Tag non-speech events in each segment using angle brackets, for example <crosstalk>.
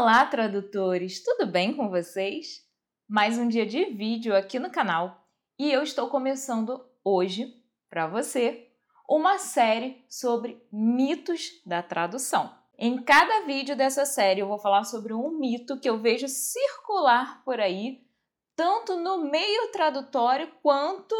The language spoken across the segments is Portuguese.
Olá, tradutores! Tudo bem com vocês? Mais um dia de vídeo aqui no canal e eu estou começando hoje, para você, uma série sobre mitos da tradução. Em cada vídeo dessa série eu vou falar sobre um mito que eu vejo circular por aí, tanto no meio tradutório quanto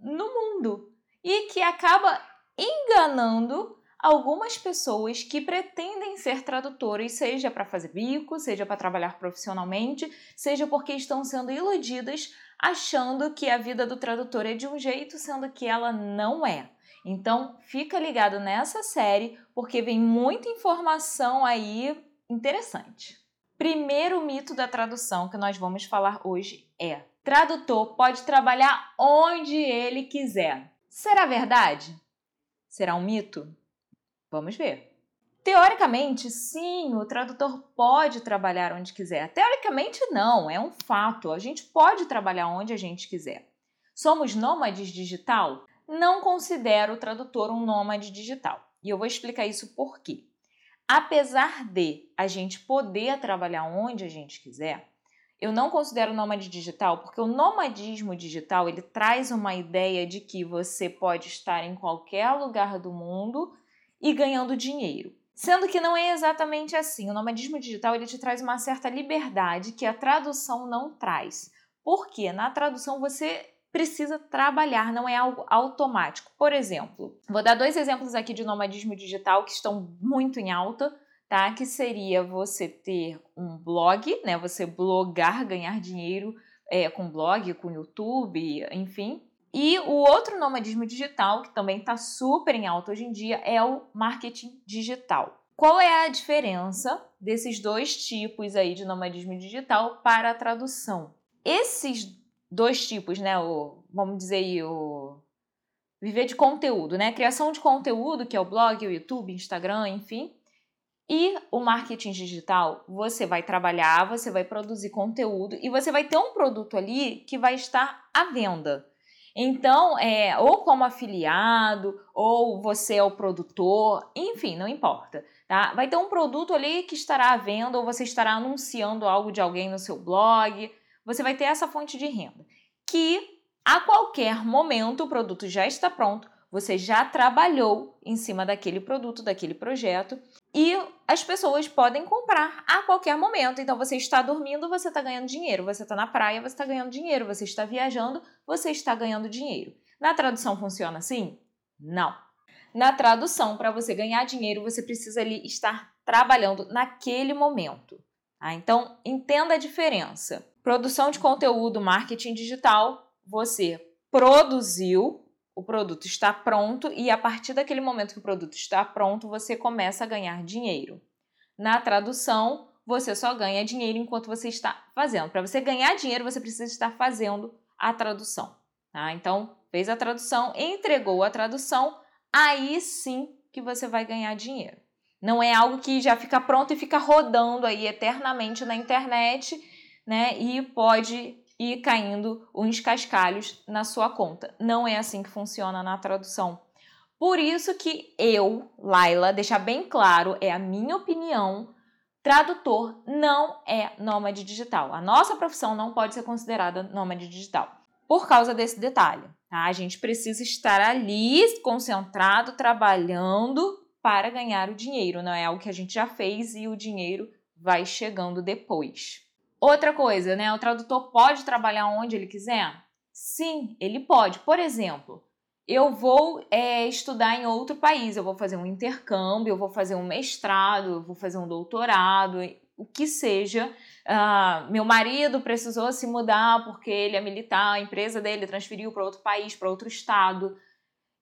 no mundo, e que acaba enganando algumas pessoas que pretendem ser tradutoras, seja para fazer bico, seja para trabalhar profissionalmente, seja porque estão sendo iludidas achando que a vida do tradutor é de um jeito, sendo que ela não é. Então, fica ligado nessa série porque vem muita informação aí interessante. Primeiro mito da tradução que nós vamos falar hoje é: tradutor pode trabalhar onde ele quiser. Será verdade? Será um mito? Vamos ver. Teoricamente, sim, o tradutor pode trabalhar onde quiser. Teoricamente, não, é um fato. A gente pode trabalhar onde a gente quiser. Somos nômades digital? Não considero o tradutor um nômade digital. E eu vou explicar isso por quê. Apesar de a gente poder trabalhar onde a gente quiser, eu não considero nômade digital porque o nomadismo digital ele traz uma ideia de que você pode estar em qualquer lugar do mundo e ganhando dinheiro. Sendo que não é exatamente assim. O nomadismo digital ele te traz uma certa liberdade que a tradução não traz. Porque na tradução você precisa trabalhar, não é algo automático. Por exemplo, vou dar dois exemplos aqui de nomadismo digital que estão muito em alta, tá? Que seria você ter um blog, né? Você blogar, ganhar dinheiro é, com blog, com YouTube, enfim, e o outro nomadismo digital, que também está super em alta hoje em dia, é o marketing digital. Qual é a diferença desses dois tipos aí de nomadismo digital para a tradução? Esses dois tipos, né, o, vamos dizer aí, o viver de conteúdo, né, criação de conteúdo, que é o blog, o YouTube, Instagram, enfim, e o marketing digital, você vai trabalhar, você vai produzir conteúdo e você vai ter um produto ali que vai estar à venda. Então, é, ou como afiliado, ou você é o produtor, enfim, não importa. Tá? Vai ter um produto ali que estará à venda, ou você estará anunciando algo de alguém no seu blog. Você vai ter essa fonte de renda. Que a qualquer momento o produto já está pronto, você já trabalhou em cima daquele produto, daquele projeto, e as pessoas podem comprar a qualquer momento. Então você está dormindo, você está ganhando dinheiro. Você está na praia, você está ganhando dinheiro. Você está viajando, você está ganhando dinheiro. Na tradução funciona assim? Não. Na tradução, para você ganhar dinheiro, você precisa ali estar trabalhando naquele momento. Tá? Então, entenda a diferença. Produção de conteúdo, marketing digital, você produziu, o produto está pronto e a partir daquele momento que o produto está pronto, você começa a ganhar dinheiro. Na tradução, você só ganha dinheiro enquanto você está fazendo. Para você ganhar dinheiro, você precisa estar fazendo a tradução. Tá? Então, fez a tradução, entregou a tradução, aí sim que você vai ganhar dinheiro. Não é algo que já fica pronto e fica rodando aí eternamente na internet, né? E pode e caindo uns cascalhos na sua conta. Não é assim que funciona na tradução. Por isso que eu, Laila, deixar bem claro, é a minha opinião, tradutor não é nômade digital. A nossa profissão não pode ser considerada nômade digital. Por causa desse detalhe, tá? A gente precisa estar ali concentrado, trabalhando para ganhar o dinheiro. Não é algo que a gente já fez e o dinheiro vai chegando depois. Outra coisa, né? O tradutor pode trabalhar onde ele quiser? Sim, ele pode. Por exemplo, eu vou é, estudar em outro país, eu vou fazer um intercâmbio, eu vou fazer um mestrado, eu vou fazer um doutorado, o que seja. Uh, meu marido precisou se mudar porque ele é militar, a empresa dele transferiu para outro país, para outro estado.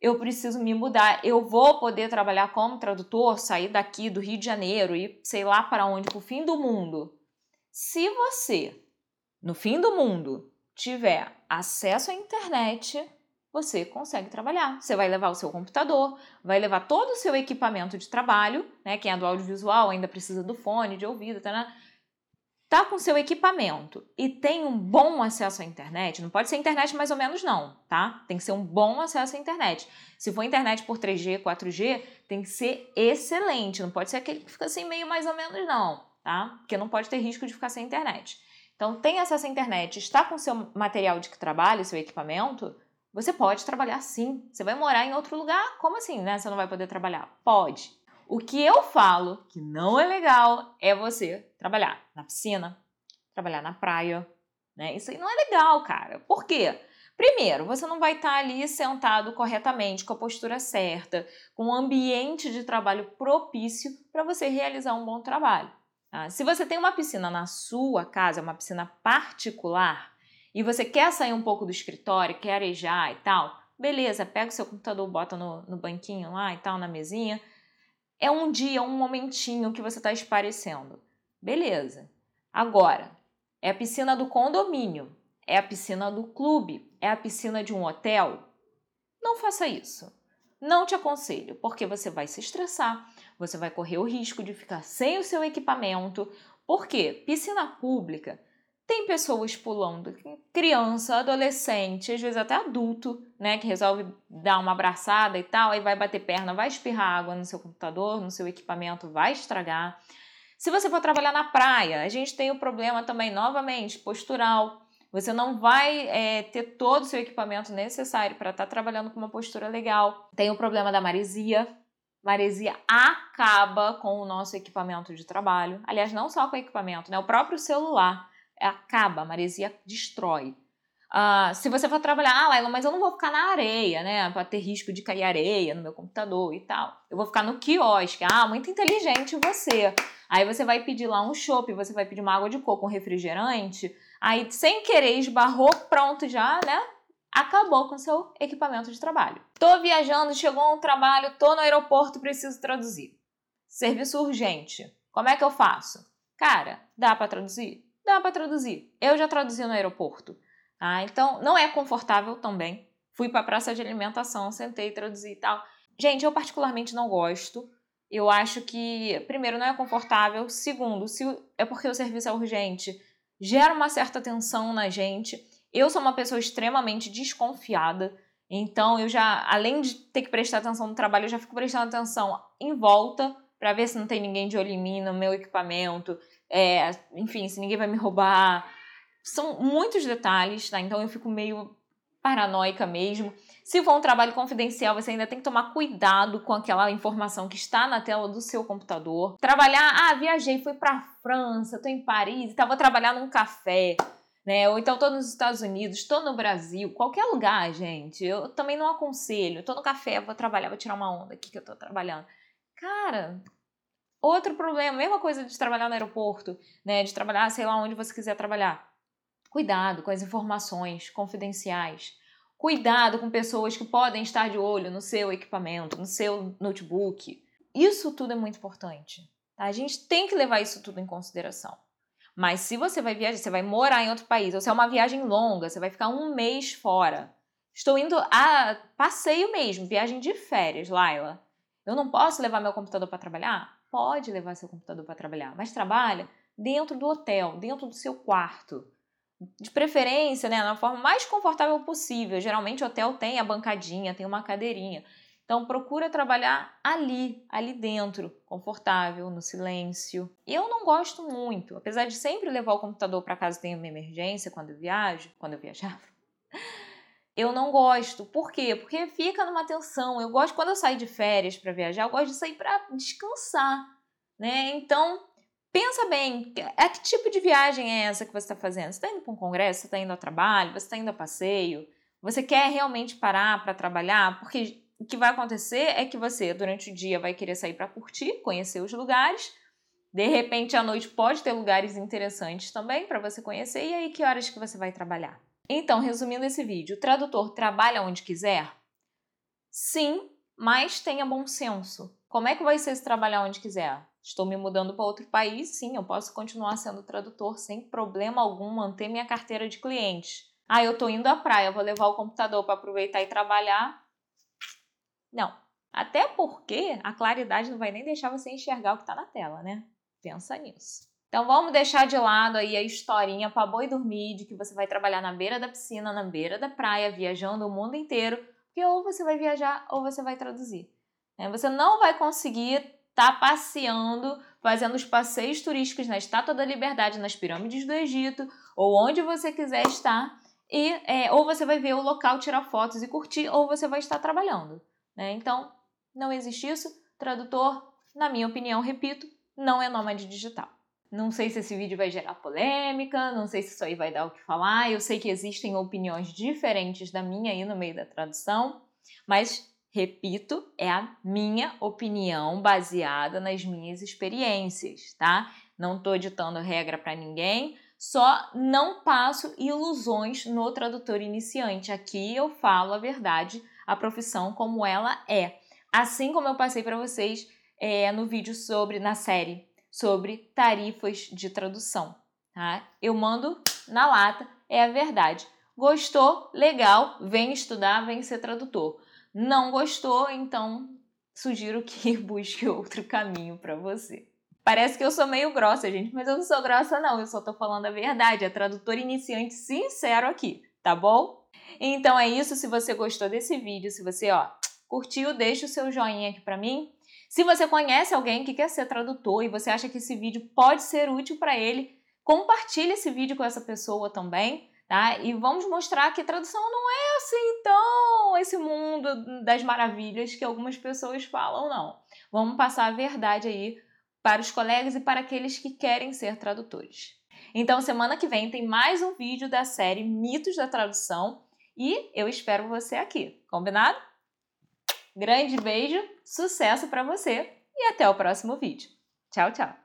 Eu preciso me mudar. Eu vou poder trabalhar como tradutor, sair daqui do Rio de Janeiro e sei lá para onde, para o fim do mundo. Se você, no fim do mundo, tiver acesso à internet, você consegue trabalhar. Você vai levar o seu computador, vai levar todo o seu equipamento de trabalho, né? Quem é do audiovisual ainda precisa do fone, de ouvido, tá? Tá com seu equipamento e tem um bom acesso à internet, não pode ser internet mais ou menos não, tá? Tem que ser um bom acesso à internet. Se for internet por 3G, 4G, tem que ser excelente, não pode ser aquele que fica assim meio mais ou menos não tá? Porque não pode ter risco de ficar sem internet. Então, tem acesso à internet, está com seu material de trabalho, seu equipamento, você pode trabalhar sim. Você vai morar em outro lugar? Como assim, né? Você não vai poder trabalhar? Pode. O que eu falo que não é legal é você trabalhar na piscina, trabalhar na praia, né? Isso aí não é legal, cara. Por quê? Primeiro, você não vai estar ali sentado corretamente, com a postura certa, com um ambiente de trabalho propício para você realizar um bom trabalho. Tá? Se você tem uma piscina na sua casa, uma piscina particular, e você quer sair um pouco do escritório, quer arejar e tal, beleza, pega o seu computador, bota no, no banquinho lá e tal, na mesinha. É um dia, um momentinho que você está esparecendo. Beleza. Agora, é a piscina do condomínio, é a piscina do clube, é a piscina de um hotel. Não faça isso. Não te aconselho, porque você vai se estressar, você vai correr o risco de ficar sem o seu equipamento. Porque piscina pública tem pessoas pulando, criança, adolescente, às vezes até adulto, né, que resolve dar uma abraçada e tal, aí vai bater perna, vai espirrar água no seu computador, no seu equipamento, vai estragar. Se você for trabalhar na praia, a gente tem o problema também, novamente, postural. Você não vai é, ter todo o seu equipamento necessário para estar tá trabalhando com uma postura legal. Tem o problema da maresia. Maresia acaba com o nosso equipamento de trabalho. Aliás, não só com o equipamento, né? O próprio celular acaba, a maresia destrói. Uh, se você for trabalhar, ah, Laila, mas eu não vou ficar na areia, né? Para ter risco de cair areia no meu computador e tal. Eu vou ficar no quiosque. Ah, muito inteligente você. Aí você vai pedir lá um chopp, você vai pedir uma água de coco, um refrigerante. Aí, sem querer, esbarrou, pronto já, né? Acabou com seu equipamento de trabalho. Tô viajando, chegou um trabalho, tô no aeroporto, preciso traduzir. Serviço urgente. Como é que eu faço? Cara, dá para traduzir? Dá para traduzir. Eu já traduzi no aeroporto. Tá? Então, não é confortável também. Fui para a praça de alimentação, sentei, traduzi e tal. Gente, eu particularmente não gosto. Eu acho que, primeiro, não é confortável. Segundo, se é porque o serviço é urgente, gera uma certa tensão na gente. Eu sou uma pessoa extremamente desconfiada. Então, eu já, além de ter que prestar atenção no trabalho, eu já fico prestando atenção em volta para ver se não tem ninguém de olho em mim, no meu equipamento, é, enfim, se ninguém vai me roubar. São muitos detalhes, tá? Então eu fico meio paranoica mesmo. Se for um trabalho confidencial, você ainda tem que tomar cuidado com aquela informação que está na tela do seu computador. Trabalhar, ah, viajei, fui para França, tô em Paris, então vou trabalhar num café, né? Ou então tô nos Estados Unidos, tô no Brasil, qualquer lugar, gente. Eu também não aconselho. Tô no café, vou trabalhar, vou tirar uma onda aqui que eu tô trabalhando. Cara, Outro problema, mesma coisa de trabalhar no aeroporto, né? De trabalhar, sei lá, onde você quiser trabalhar. Cuidado com as informações confidenciais. Cuidado com pessoas que podem estar de olho no seu equipamento, no seu notebook. Isso tudo é muito importante. Tá? A gente tem que levar isso tudo em consideração. Mas se você vai viajar, você vai morar em outro país, ou se é uma viagem longa, você vai ficar um mês fora. Estou indo a passeio mesmo, viagem de férias, Laila. Eu não posso levar meu computador para trabalhar? pode levar seu computador para trabalhar, mas trabalha dentro do hotel, dentro do seu quarto. De preferência, né, na forma mais confortável possível. Geralmente o hotel tem a bancadinha, tem uma cadeirinha. Então procura trabalhar ali, ali dentro, confortável, no silêncio. Eu não gosto muito, apesar de sempre levar o computador para casa tem uma emergência quando eu viajo, quando eu viajava. <laughs> Eu não gosto. Por quê? Porque fica numa tensão. Eu gosto, quando eu saio de férias para viajar, eu gosto de sair para descansar, né? Então, pensa bem, a que tipo de viagem é essa que você está fazendo? Você está indo para um congresso? Você está indo ao trabalho? Você está indo a passeio? Você quer realmente parar para trabalhar? Porque o que vai acontecer é que você, durante o dia, vai querer sair para curtir, conhecer os lugares. De repente, à noite pode ter lugares interessantes também para você conhecer. E aí, que horas que você vai trabalhar? Então, resumindo esse vídeo, o tradutor trabalha onde quiser? Sim, mas tenha bom senso. Como é que vai ser se trabalhar onde quiser? Estou me mudando para outro país? Sim, eu posso continuar sendo tradutor sem problema algum, manter minha carteira de clientes. Ah, eu estou indo à praia, vou levar o computador para aproveitar e trabalhar? Não. Até porque a claridade não vai nem deixar você enxergar o que está na tela, né? Pensa nisso. Então vamos deixar de lado aí a historinha para boi dormir de que você vai trabalhar na beira da piscina, na beira da praia, viajando o mundo inteiro, porque ou você vai viajar ou você vai traduzir. Né? Você não vai conseguir tá passeando, fazendo os passeios turísticos na Estátua da Liberdade, nas pirâmides do Egito, ou onde você quiser estar, e é, ou você vai ver o local, tirar fotos e curtir, ou você vai estar trabalhando. Né? Então, não existe isso. Tradutor, na minha opinião, repito, não é nômade digital. Não sei se esse vídeo vai gerar polêmica, não sei se isso aí vai dar o que falar. Eu sei que existem opiniões diferentes da minha aí no meio da tradução, mas repito, é a minha opinião baseada nas minhas experiências, tá? Não estou ditando regra para ninguém, só não passo ilusões no tradutor iniciante. Aqui eu falo a verdade, a profissão como ela é. Assim como eu passei para vocês é, no vídeo sobre, na série, sobre tarifas de tradução, tá? Eu mando na lata, é a verdade. Gostou? Legal, vem estudar, vem ser tradutor. Não gostou? Então sugiro que <laughs> busque outro caminho para você. Parece que eu sou meio grossa, gente, mas eu não sou grossa, não. Eu só tô falando a verdade. É tradutor iniciante sincero aqui, tá bom? Então é isso. Se você gostou desse vídeo, se você, ó, curtiu, deixa o seu joinha aqui para mim. Se você conhece alguém que quer ser tradutor e você acha que esse vídeo pode ser útil para ele, compartilhe esse vídeo com essa pessoa também tá? E vamos mostrar que tradução não é assim tão esse mundo das maravilhas que algumas pessoas falam, não. Vamos passar a verdade aí para os colegas e para aqueles que querem ser tradutores. Então, semana que vem tem mais um vídeo da série Mitos da Tradução e eu espero você aqui, combinado? Grande beijo, sucesso para você e até o próximo vídeo. Tchau, tchau!